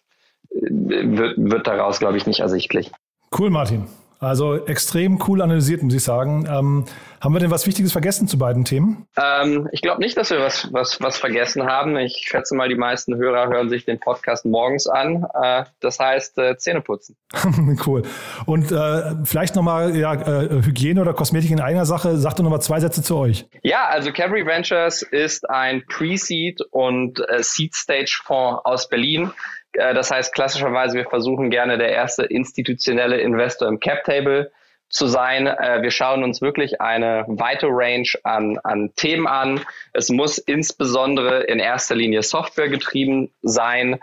äh, wird, wird daraus, glaube ich, nicht ersichtlich. Cool, Martin. Also extrem cool analysiert, muss ich sagen. Ähm, haben wir denn was Wichtiges vergessen zu beiden Themen? Ähm, ich glaube nicht, dass wir was, was, was vergessen haben. Ich schätze mal, die meisten Hörer hören sich den Podcast morgens an. Äh, das heißt, äh, Zähne putzen. cool. Und äh, vielleicht nochmal ja, äh, Hygiene oder Kosmetik in einer Sache. Sag doch nochmal zwei Sätze zu euch. Ja, also Cavalry Ventures ist ein Pre-Seed und äh, Seed-Stage-Fonds aus Berlin. Äh, das heißt, klassischerweise, wir versuchen gerne der erste institutionelle Investor im Cap-Table zu sein. Äh, wir schauen uns wirklich eine weite Range an, an Themen an. Es muss insbesondere in erster Linie Software getrieben sein.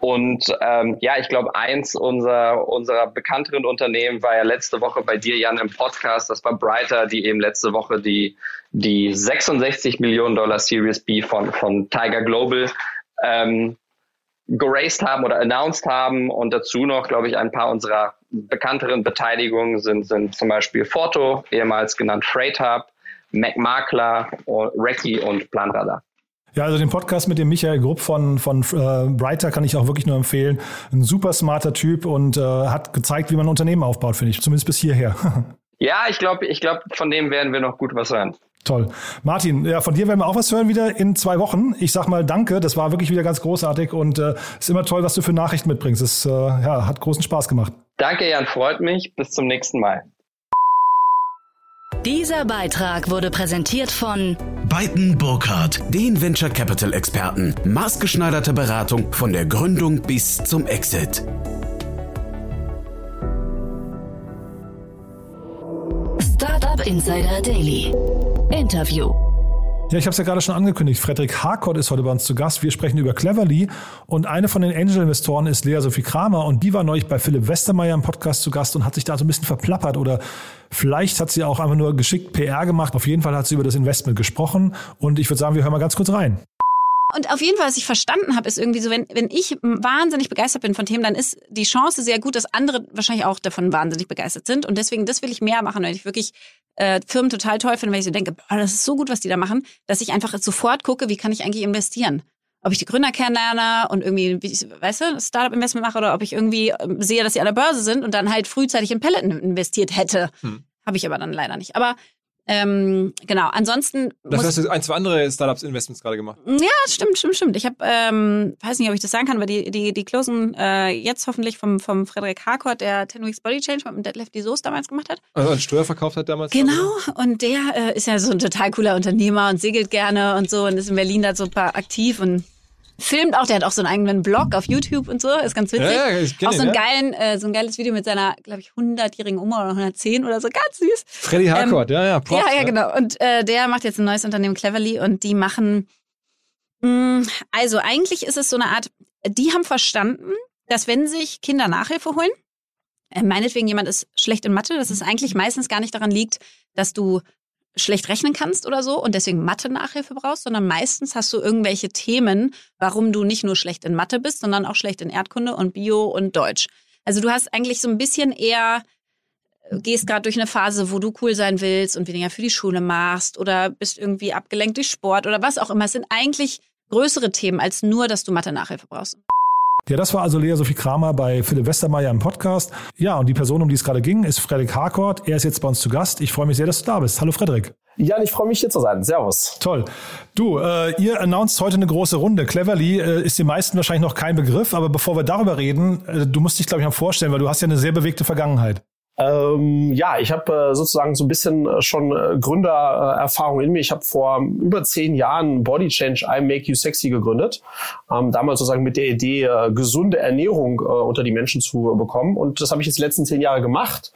Und ähm, ja, ich glaube, eins unserer, unserer bekannteren Unternehmen war ja letzte Woche bei dir, Jan, im Podcast. Das war Brighter, die eben letzte Woche die, die 66 Millionen Dollar Series B von, von Tiger Global ähm, geraced haben oder announced haben und dazu noch, glaube ich, ein paar unserer bekannteren Beteiligungen sind, sind zum Beispiel Forto, ehemals genannt Freight Hub, MacMakler, Recce und Planradar. Ja, also den Podcast mit dem Michael Grupp von, von äh, Brighter kann ich auch wirklich nur empfehlen. Ein super smarter Typ und äh, hat gezeigt, wie man ein Unternehmen aufbaut, finde ich. Zumindest bis hierher. ja, ich glaube, ich glaub, von dem werden wir noch gut was hören. Toll. Martin, ja, von dir werden wir auch was hören wieder in zwei Wochen. Ich sag mal danke, das war wirklich wieder ganz großartig und äh, ist immer toll, was du für Nachrichten mitbringst. Es äh, ja, hat großen Spaß gemacht. Danke, Jan, freut mich. Bis zum nächsten Mal. Dieser Beitrag wurde präsentiert von Beiten Burkhardt, den Venture Capital Experten. Maßgeschneiderte Beratung von der Gründung bis zum Exit. Startup Insider Daily. Interview. Ja, ich habe es ja gerade schon angekündigt. Frederik Harkott ist heute bei uns zu Gast. Wir sprechen über Cleverly und eine von den Angel-Investoren ist Lea Sophie Kramer und die war neulich bei Philipp Westermeier im Podcast zu Gast und hat sich da so ein bisschen verplappert oder vielleicht hat sie auch einfach nur geschickt PR gemacht. Auf jeden Fall hat sie über das Investment gesprochen und ich würde sagen, wir hören mal ganz kurz rein. Und auf jeden Fall, was ich verstanden habe, ist irgendwie so, wenn, wenn ich wahnsinnig begeistert bin von Themen, dann ist die Chance sehr gut, dass andere wahrscheinlich auch davon wahnsinnig begeistert sind. Und deswegen, das will ich mehr machen, weil ich wirklich äh, Firmen total toll finde, weil ich so denke, boah, das ist so gut, was die da machen, dass ich einfach sofort gucke, wie kann ich eigentlich investieren. Ob ich die Gründer kennenlerne und irgendwie, weißt du, Startup-Investment mache oder ob ich irgendwie ähm, sehe, dass sie an der Börse sind und dann halt frühzeitig in Peloton investiert hätte. Hm. Habe ich aber dann leider nicht. Aber ähm, genau, ansonsten. Dafür hast du ein, zwei andere Startups-Investments gerade gemacht. Ja, stimmt, stimmt, stimmt. Ich habe, ähm, weiß nicht, ob ich das sagen kann, aber die, die, die closen äh, jetzt hoffentlich vom, vom Frederik Harcourt, der Ten Weeks Body Change mit dem Deadlift die Soße damals gemacht hat. Also einen Steuer verkauft hat damals. Genau, und der äh, ist ja so ein total cooler Unternehmer und segelt gerne und so und ist in Berlin da super aktiv und filmt auch, der hat auch so einen eigenen Blog auf YouTube und so, ist ganz witzig. Ja, ja, ich auch so, einen geilen, äh, so ein geiles Video mit seiner, glaube ich, 100-jährigen Oma oder 110 oder so, ganz süß. Freddy Harcourt, ähm, ja, ja. Props, ja, ja, genau. Und äh, der macht jetzt ein neues Unternehmen, Cleverly, und die machen, mh, mm, also eigentlich ist es so eine Art, die haben verstanden, dass wenn sich Kinder Nachhilfe holen, äh, meinetwegen jemand ist schlecht in Mathe, dass es eigentlich meistens gar nicht daran liegt, dass du schlecht rechnen kannst oder so und deswegen Mathe-Nachhilfe brauchst, sondern meistens hast du irgendwelche Themen, warum du nicht nur schlecht in Mathe bist, sondern auch schlecht in Erdkunde und Bio und Deutsch. Also du hast eigentlich so ein bisschen eher äh, gehst gerade durch eine Phase, wo du cool sein willst und weniger für die Schule machst oder bist irgendwie abgelenkt durch Sport oder was auch immer. Es sind eigentlich größere Themen als nur, dass du Mathe-Nachhilfe brauchst. Ja, das war also Lea Sophie Kramer bei Philipp Westermeier im Podcast. Ja, und die Person, um die es gerade ging, ist Frederik Harcourt. Er ist jetzt bei uns zu Gast. Ich freue mich sehr, dass du da bist. Hallo Frederik. Jan, ich freue mich hier zu sein. Servus. Toll. Du, äh, ihr announced heute eine große Runde. Cleverly äh, ist den meisten wahrscheinlich noch kein Begriff, aber bevor wir darüber reden, äh, du musst dich, glaube ich, mal vorstellen, weil du hast ja eine sehr bewegte Vergangenheit. Ähm, ja, ich habe äh, sozusagen so ein bisschen äh, schon äh, Gründererfahrung in mir. Ich habe vor über zehn Jahren Body Change I Make You Sexy gegründet. Ähm, damals sozusagen mit der Idee, äh, gesunde Ernährung äh, unter die Menschen zu bekommen. Und das habe ich jetzt die letzten zehn Jahre gemacht.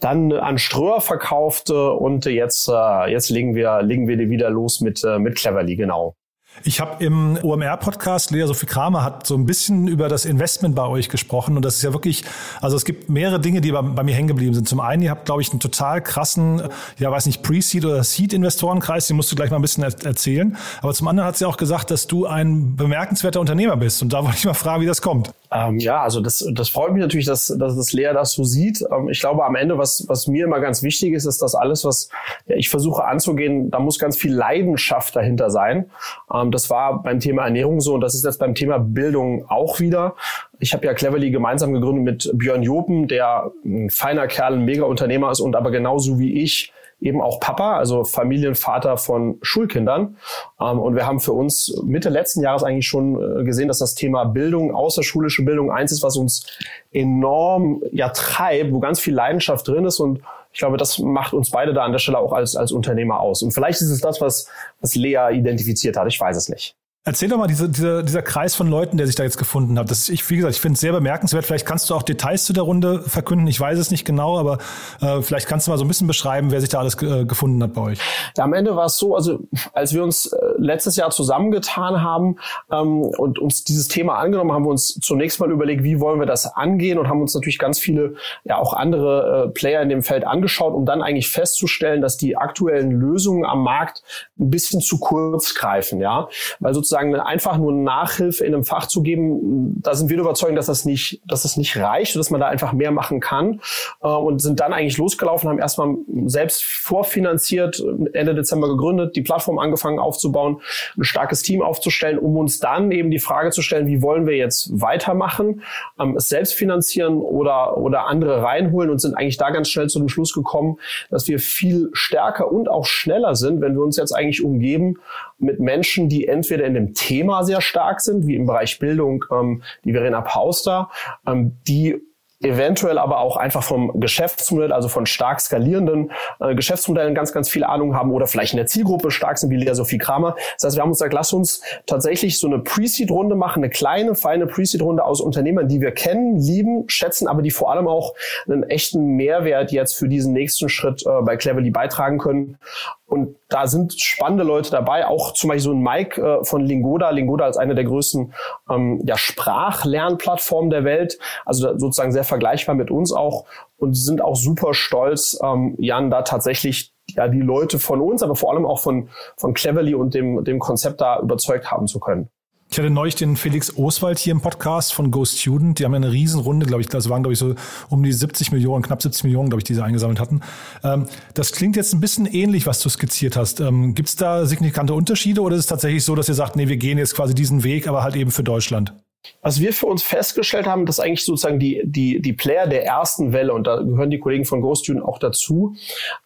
Dann an Ströer verkauft und jetzt, äh, jetzt legen wir, legen wir wieder los mit, äh, mit Cleverly, genau. Ich habe im OMR-Podcast, Lea Sophie Kramer hat so ein bisschen über das Investment bei euch gesprochen und das ist ja wirklich, also es gibt mehrere Dinge, die bei, bei mir hängen geblieben sind. Zum einen, ihr habt, glaube ich, einen total krassen, ja weiß nicht, Pre-Seed oder Seed-Investorenkreis, den musst du gleich mal ein bisschen er erzählen. Aber zum anderen hat sie auch gesagt, dass du ein bemerkenswerter Unternehmer bist und da wollte ich mal fragen, wie das kommt. Ähm, ja, also das, das freut mich natürlich, dass, dass das Lea das so sieht. Ähm, ich glaube, am Ende, was, was mir immer ganz wichtig ist, ist, dass alles, was ja, ich versuche anzugehen, da muss ganz viel Leidenschaft dahinter sein. Ähm, das war beim Thema Ernährung so und das ist jetzt beim Thema Bildung auch wieder. Ich habe ja Cleverly gemeinsam gegründet mit Björn Jopen, der ein feiner Kerl, ein Mega-Unternehmer ist und aber genauso wie ich eben auch Papa, also Familienvater von Schulkindern. Ähm, und wir haben für uns Mitte letzten Jahres eigentlich schon äh, gesehen, dass das Thema Bildung, außerschulische Bildung eins ist, was uns enorm ja treibt, wo ganz viel Leidenschaft drin ist und ich glaube, das macht uns beide da an der Stelle auch als, als Unternehmer aus. Und vielleicht ist es das, was, was Lea identifiziert hat. Ich weiß es nicht. Erzähl doch mal diese, diese, dieser Kreis von Leuten, der sich da jetzt gefunden hat. Das, ich, wie gesagt, ich finde es sehr bemerkenswert. Vielleicht kannst du auch Details zu der Runde verkünden. Ich weiß es nicht genau, aber äh, vielleicht kannst du mal so ein bisschen beschreiben, wer sich da alles äh, gefunden hat bei euch. Ja, am Ende war es so, also als wir uns äh, letztes Jahr zusammengetan haben ähm, und uns dieses Thema angenommen, haben wir uns zunächst mal überlegt, wie wollen wir das angehen und haben uns natürlich ganz viele, ja auch andere äh, Player in dem Feld angeschaut, um dann eigentlich festzustellen, dass die aktuellen Lösungen am Markt ein bisschen zu kurz greifen, ja, weil sozusagen sozusagen einfach nur Nachhilfe in einem Fach zu geben, da sind wir überzeugt, dass das nicht, dass das nicht reicht, dass man da einfach mehr machen kann äh, und sind dann eigentlich losgelaufen, haben erstmal selbst vorfinanziert, Ende Dezember gegründet, die Plattform angefangen aufzubauen, ein starkes Team aufzustellen, um uns dann eben die Frage zu stellen, wie wollen wir jetzt weitermachen, ähm, es selbst finanzieren oder, oder andere reinholen und sind eigentlich da ganz schnell zu dem Schluss gekommen, dass wir viel stärker und auch schneller sind, wenn wir uns jetzt eigentlich umgeben mit Menschen, die entweder in dem Thema sehr stark sind, wie im Bereich Bildung ähm, die Verena Pauster, ähm, die eventuell aber auch einfach vom Geschäftsmodell, also von stark skalierenden äh, Geschäftsmodellen ganz, ganz viel Ahnung haben oder vielleicht in der Zielgruppe stark sind, wie Lea Sophie Kramer. Das heißt, wir haben uns gesagt, lass uns tatsächlich so eine Pre-Seed-Runde machen, eine kleine, feine Pre-Seed-Runde aus Unternehmern, die wir kennen, lieben, schätzen, aber die vor allem auch einen echten Mehrwert jetzt für diesen nächsten Schritt äh, bei Cleverly beitragen können. Und da sind spannende Leute dabei, auch zum Beispiel so ein Mike äh, von Lingoda. Lingoda als eine der größten ähm, ja, Sprachlernplattformen der Welt, also sozusagen sehr vergleichbar mit uns auch und sind auch super stolz, ähm, Jan, da tatsächlich ja die Leute von uns, aber vor allem auch von, von Cleverly und dem, dem Konzept da überzeugt haben zu können. Ich hatte neulich den Felix Oswald hier im Podcast von Go Student. Die haben ja eine Riesenrunde, glaube ich. Das waren, glaube ich, so um die 70 Millionen, knapp 70 Millionen, glaube ich, die sie eingesammelt hatten. Ähm, das klingt jetzt ein bisschen ähnlich, was du skizziert hast. Ähm, Gibt es da signifikante Unterschiede oder ist es tatsächlich so, dass ihr sagt, nee, wir gehen jetzt quasi diesen Weg, aber halt eben für Deutschland? Was wir für uns festgestellt haben, dass eigentlich sozusagen die, die, die Player der ersten Welle, und da gehören die Kollegen von Go Student auch dazu,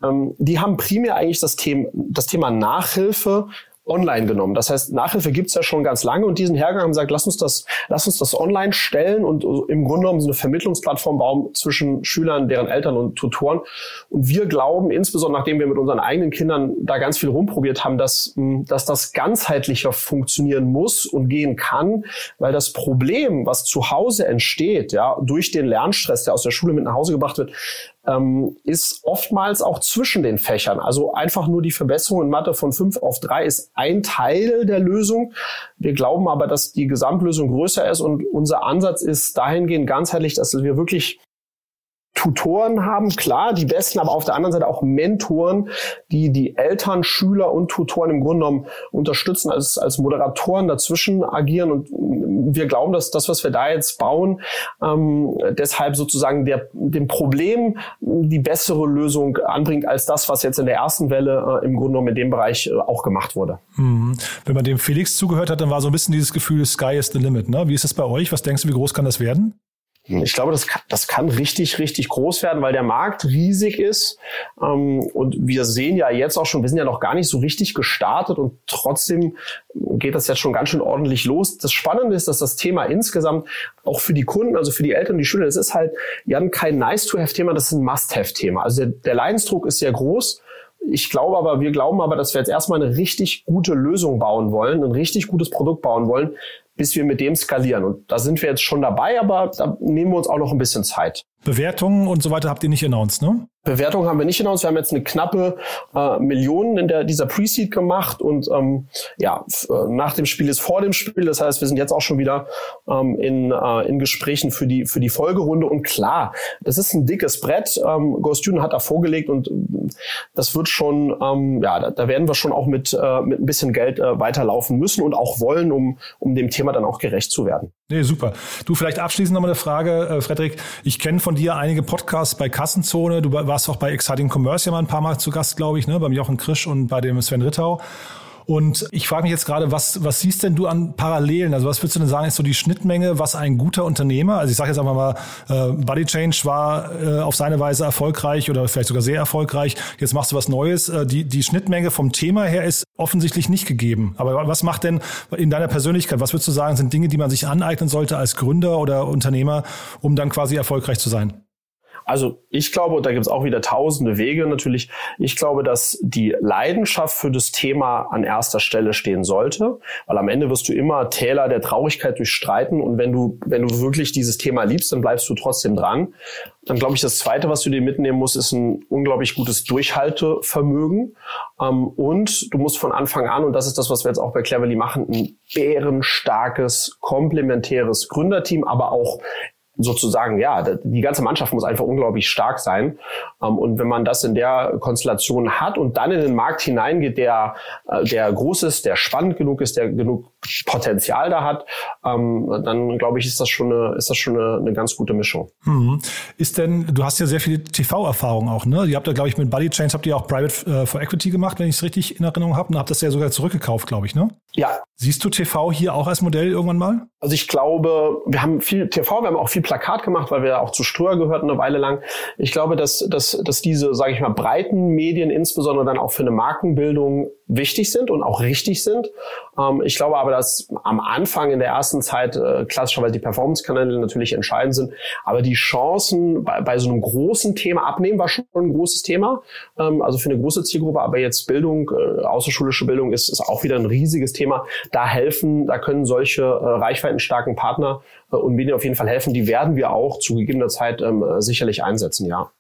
ähm, die haben primär eigentlich das Thema, das Thema Nachhilfe online genommen. Das heißt, Nachhilfe gibt's ja schon ganz lange und diesen Hergang haben gesagt, lass uns das, lass uns das online stellen und im Grunde genommen so eine Vermittlungsplattform bauen zwischen Schülern, deren Eltern und Tutoren. Und wir glauben, insbesondere nachdem wir mit unseren eigenen Kindern da ganz viel rumprobiert haben, dass, hm, dass das ganzheitlicher funktionieren muss und gehen kann, weil das Problem, was zu Hause entsteht, ja, durch den Lernstress, der aus der Schule mit nach Hause gebracht wird, ähm, ist oftmals auch zwischen den Fächern. Also einfach nur die Verbesserung in Mathe von fünf auf drei ist ein Teil der Lösung. Wir glauben aber, dass die Gesamtlösung größer ist und unser Ansatz ist dahingehend ganzheitlich, dass wir wirklich Tutoren haben, klar, die besten, aber auf der anderen Seite auch Mentoren, die die Eltern, Schüler und Tutoren im Grunde genommen unterstützen, als, als Moderatoren dazwischen agieren. Und wir glauben, dass das, was wir da jetzt bauen, ähm, deshalb sozusagen der, dem Problem die bessere Lösung anbringt, als das, was jetzt in der ersten Welle äh, im Grunde genommen in dem Bereich äh, auch gemacht wurde. Hm. Wenn man dem Felix zugehört hat, dann war so ein bisschen dieses Gefühl, Sky is the limit. Ne? Wie ist das bei euch? Was denkst du, wie groß kann das werden? Ich glaube, das kann, das kann richtig, richtig groß werden, weil der Markt riesig ist. Ähm, und wir sehen ja jetzt auch schon, wir sind ja noch gar nicht so richtig gestartet und trotzdem geht das jetzt schon ganz schön ordentlich los. Das Spannende ist, dass das Thema insgesamt auch für die Kunden, also für die Eltern und die Schüler, das ist halt, wir haben kein Nice-to-have-Thema, das ist ein Must-have-Thema. Also der, der Leidensdruck ist sehr groß. Ich glaube aber, wir glauben aber, dass wir jetzt erstmal eine richtig gute Lösung bauen wollen, ein richtig gutes Produkt bauen wollen, bis wir mit dem skalieren. Und da sind wir jetzt schon dabei, aber da nehmen wir uns auch noch ein bisschen Zeit. Bewertungen und so weiter habt ihr nicht announced, ne? Bewertung haben wir nicht announced. Wir haben jetzt eine knappe äh, Million in der, dieser Pre-Seed gemacht und ähm, ja, äh, nach dem Spiel ist vor dem Spiel. Das heißt, wir sind jetzt auch schon wieder ähm, in, äh, in Gesprächen für die, für die Folgerunde. Und klar, das ist ein dickes Brett. Ähm, Ghost Student hat da vorgelegt und äh, das wird schon, ähm, ja, da, da werden wir schon auch mit, äh, mit ein bisschen Geld äh, weiterlaufen müssen und auch wollen, um, um dem Thema dann auch gerecht zu werden. Nee, super. Du, vielleicht abschließend nochmal eine Frage, äh, Frederik. Ich kenne von dir einige Podcasts bei Kassenzone. Du warst auch bei Exciting Commerce ja mal ein paar Mal zu Gast, glaube ich, ne? beim Jochen Krisch und bei dem Sven Rittau. Und ich frage mich jetzt gerade, was, was siehst denn du an Parallelen? Also was würdest du denn sagen, ist so die Schnittmenge, was ein guter Unternehmer, also ich sage jetzt einfach mal, äh, Body Change war äh, auf seine Weise erfolgreich oder vielleicht sogar sehr erfolgreich, jetzt machst du was Neues. Äh, die, die Schnittmenge vom Thema her ist offensichtlich nicht gegeben. Aber was macht denn in deiner Persönlichkeit, was würdest du sagen, sind Dinge, die man sich aneignen sollte als Gründer oder Unternehmer, um dann quasi erfolgreich zu sein? Also ich glaube, und da gibt es auch wieder tausende Wege natürlich, ich glaube, dass die Leidenschaft für das Thema an erster Stelle stehen sollte, weil am Ende wirst du immer Täler der Traurigkeit durchstreiten und wenn du, wenn du wirklich dieses Thema liebst, dann bleibst du trotzdem dran. Dann glaube ich, das Zweite, was du dir mitnehmen musst, ist ein unglaublich gutes Durchhaltevermögen. Ähm, und du musst von Anfang an, und das ist das, was wir jetzt auch bei Cleverly machen, ein bärenstarkes, komplementäres Gründerteam, aber auch sozusagen, ja, die ganze Mannschaft muss einfach unglaublich stark sein. Ähm, und wenn man das in der Konstellation hat und dann in den Markt hineingeht, der, äh, der groß ist, der spannend genug ist, der genug Potenzial da hat, ähm, dann glaube ich, ist das schon eine, ist das schon eine, eine ganz gute Mischung. Mhm. Ist denn, du hast ja sehr viel TV-Erfahrung auch, ne? Ihr habt ja, glaube ich, mit Buddy Chains habt ihr auch Private äh, for Equity gemacht, wenn ich es richtig in Erinnerung habe, und habt das ja sogar zurückgekauft, glaube ich, ne? Ja. Siehst du TV hier auch als Modell irgendwann mal? Also ich glaube, wir haben viel TV, wir haben auch viel Plakat gemacht, weil wir auch zu Ströer gehörten eine Weile lang. Ich glaube, dass, dass, dass diese, sage ich mal, breiten Medien insbesondere dann auch für eine Markenbildung wichtig sind und auch richtig sind. Ähm, ich glaube aber, dass am Anfang in der ersten Zeit äh, klassischerweise die Performance-Kanäle natürlich entscheidend sind. Aber die Chancen bei, bei so einem großen Thema abnehmen war schon ein großes Thema. Ähm, also für eine große Zielgruppe. Aber jetzt Bildung, äh, außerschulische Bildung ist, ist auch wieder ein riesiges Thema. Da helfen, da können solche äh, reichweitenstarken Partner und Medien auf jeden Fall helfen. Die werden wir auch zu gegebener Zeit ähm, sicherlich einsetzen, ja.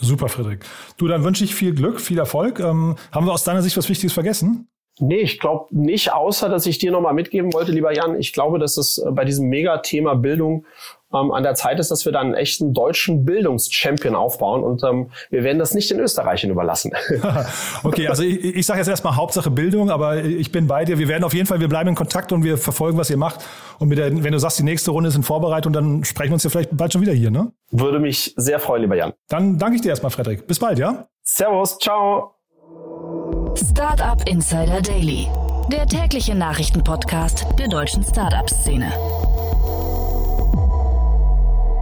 Super, Friedrich. Du, dann wünsche ich viel Glück, viel Erfolg. Ähm, haben wir aus deiner Sicht was Wichtiges vergessen? Nee, ich glaube nicht, außer dass ich dir nochmal mitgeben wollte, lieber Jan. Ich glaube, dass es äh, bei diesem Megathema Bildung ähm, an der Zeit ist, dass wir da einen echten deutschen Bildungschampion aufbauen und ähm, wir werden das nicht den Österreichern überlassen. okay, also ich, ich sage jetzt erstmal Hauptsache Bildung, aber ich bin bei dir. Wir werden auf jeden Fall, wir bleiben in Kontakt und wir verfolgen, was ihr macht. Und mit der, wenn du sagst, die nächste Runde ist in Vorbereitung, dann sprechen wir uns ja vielleicht bald schon wieder hier, ne? Würde mich sehr freuen, lieber Jan. Dann danke ich dir erstmal, Frederik. Bis bald, ja? Servus, ciao. Startup Insider Daily, der tägliche Nachrichtenpodcast der deutschen Startup-Szene.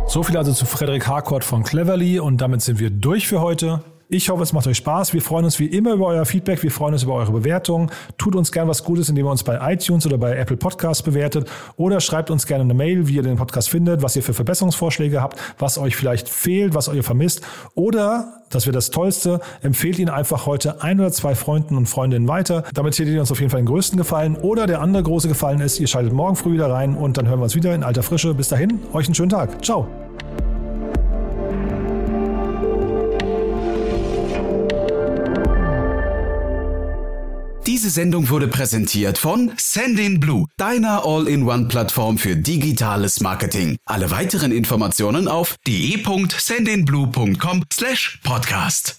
So viel also zu Frederik Harcourt von Cleverly und damit sind wir durch für heute. Ich hoffe, es macht euch Spaß. Wir freuen uns wie immer über euer Feedback. Wir freuen uns über eure Bewertungen. Tut uns gern was Gutes, indem ihr uns bei iTunes oder bei Apple Podcasts bewertet. Oder schreibt uns gerne eine Mail, wie ihr den Podcast findet, was ihr für Verbesserungsvorschläge habt, was euch vielleicht fehlt, was ihr vermisst. Oder, das wäre das Tollste, empfehlt ihn einfach heute ein oder zwei Freunden und Freundinnen weiter. Damit tätet ihr uns auf jeden Fall den größten Gefallen. Oder der andere große Gefallen ist, ihr schaltet morgen früh wieder rein und dann hören wir uns wieder in alter Frische. Bis dahin, euch einen schönen Tag. Ciao. Diese Sendung wurde präsentiert von Sendinblue, deiner All-in-One-Plattform für digitales Marketing. Alle weiteren Informationen auf de.sendinblue.com/podcast.